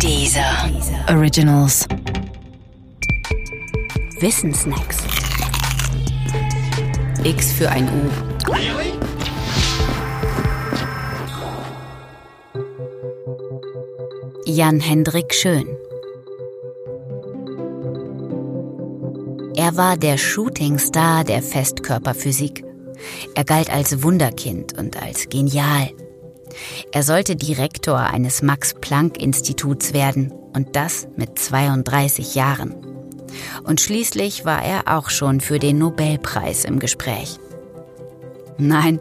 Dieser Originals. Wissensnacks. X für ein U. Jan Hendrik Schön. Er war der Shootingstar der Festkörperphysik. Er galt als Wunderkind und als genial. Er sollte Direktor eines Max-Planck-Instituts werden und das mit 32 Jahren. Und schließlich war er auch schon für den Nobelpreis im Gespräch. Nein,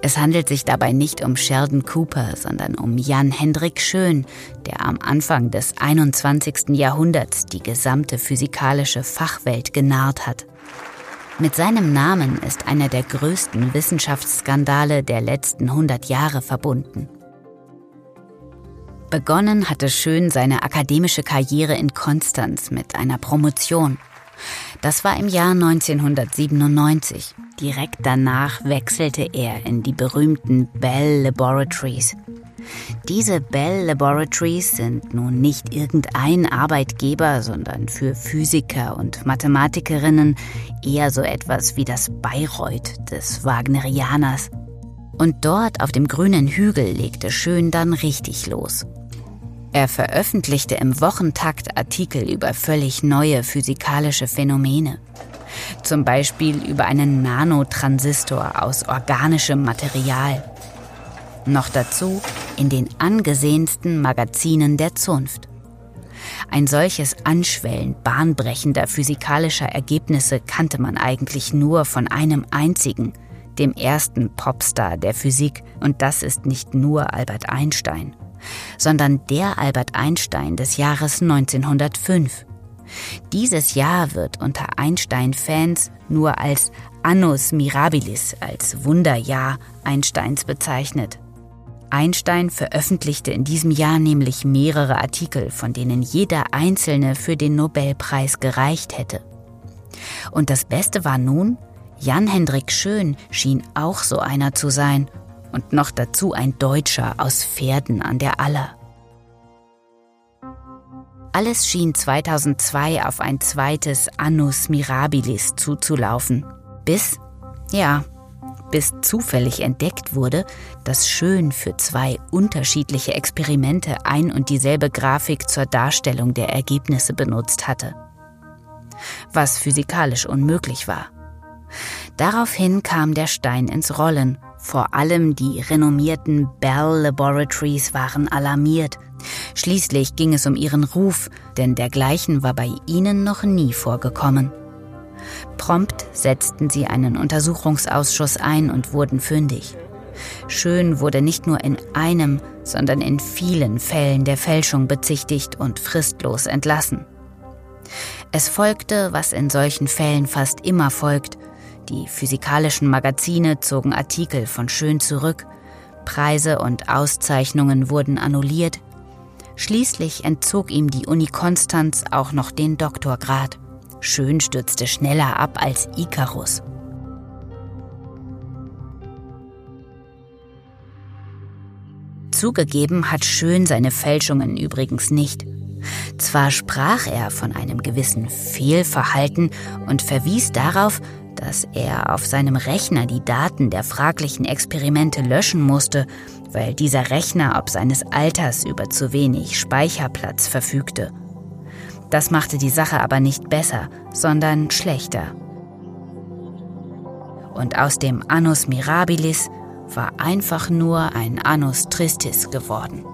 es handelt sich dabei nicht um Sheldon Cooper, sondern um Jan Hendrik Schön, der am Anfang des 21. Jahrhunderts die gesamte physikalische Fachwelt genarrt hat. Mit seinem Namen ist einer der größten Wissenschaftsskandale der letzten 100 Jahre verbunden. Begonnen hatte Schön seine akademische Karriere in Konstanz mit einer Promotion. Das war im Jahr 1997. Direkt danach wechselte er in die berühmten Bell Laboratories, diese Bell Laboratories sind nun nicht irgendein Arbeitgeber, sondern für Physiker und Mathematikerinnen eher so etwas wie das Bayreuth des Wagnerianers. Und dort auf dem grünen Hügel legte Schön dann richtig los. Er veröffentlichte im Wochentakt Artikel über völlig neue physikalische Phänomene. Zum Beispiel über einen Nanotransistor aus organischem Material noch dazu in den angesehensten Magazinen der Zunft. Ein solches Anschwellen bahnbrechender physikalischer Ergebnisse kannte man eigentlich nur von einem einzigen, dem ersten Popstar der Physik, und das ist nicht nur Albert Einstein, sondern der Albert Einstein des Jahres 1905. Dieses Jahr wird unter Einstein-Fans nur als Annus Mirabilis, als Wunderjahr Einsteins bezeichnet. Einstein veröffentlichte in diesem Jahr nämlich mehrere Artikel, von denen jeder einzelne für den Nobelpreis gereicht hätte. Und das Beste war nun, Jan Hendrik Schön schien auch so einer zu sein und noch dazu ein Deutscher aus Pferden an der Aller. Alles schien 2002 auf ein zweites Annus Mirabilis zuzulaufen. Bis, ja, bis zufällig entdeckt wurde, dass Schön für zwei unterschiedliche Experimente ein und dieselbe Grafik zur Darstellung der Ergebnisse benutzt hatte. Was physikalisch unmöglich war. Daraufhin kam der Stein ins Rollen. Vor allem die renommierten Bell Laboratories waren alarmiert. Schließlich ging es um ihren Ruf, denn dergleichen war bei ihnen noch nie vorgekommen. Prompt setzten sie einen Untersuchungsausschuss ein und wurden fündig. Schön wurde nicht nur in einem, sondern in vielen Fällen der Fälschung bezichtigt und fristlos entlassen. Es folgte, was in solchen Fällen fast immer folgt. Die physikalischen Magazine zogen Artikel von Schön zurück, Preise und Auszeichnungen wurden annulliert. Schließlich entzog ihm die Uni Konstanz auch noch den Doktorgrad. Schön stürzte schneller ab als Ikarus. Zugegeben hat Schön seine Fälschungen übrigens nicht. Zwar sprach er von einem gewissen Fehlverhalten und verwies darauf, dass er auf seinem Rechner die Daten der fraglichen Experimente löschen musste, weil dieser Rechner ob seines Alters über zu wenig Speicherplatz verfügte. Das machte die Sache aber nicht besser, sondern schlechter. Und aus dem Annus Mirabilis war einfach nur ein Annus Tristis geworden.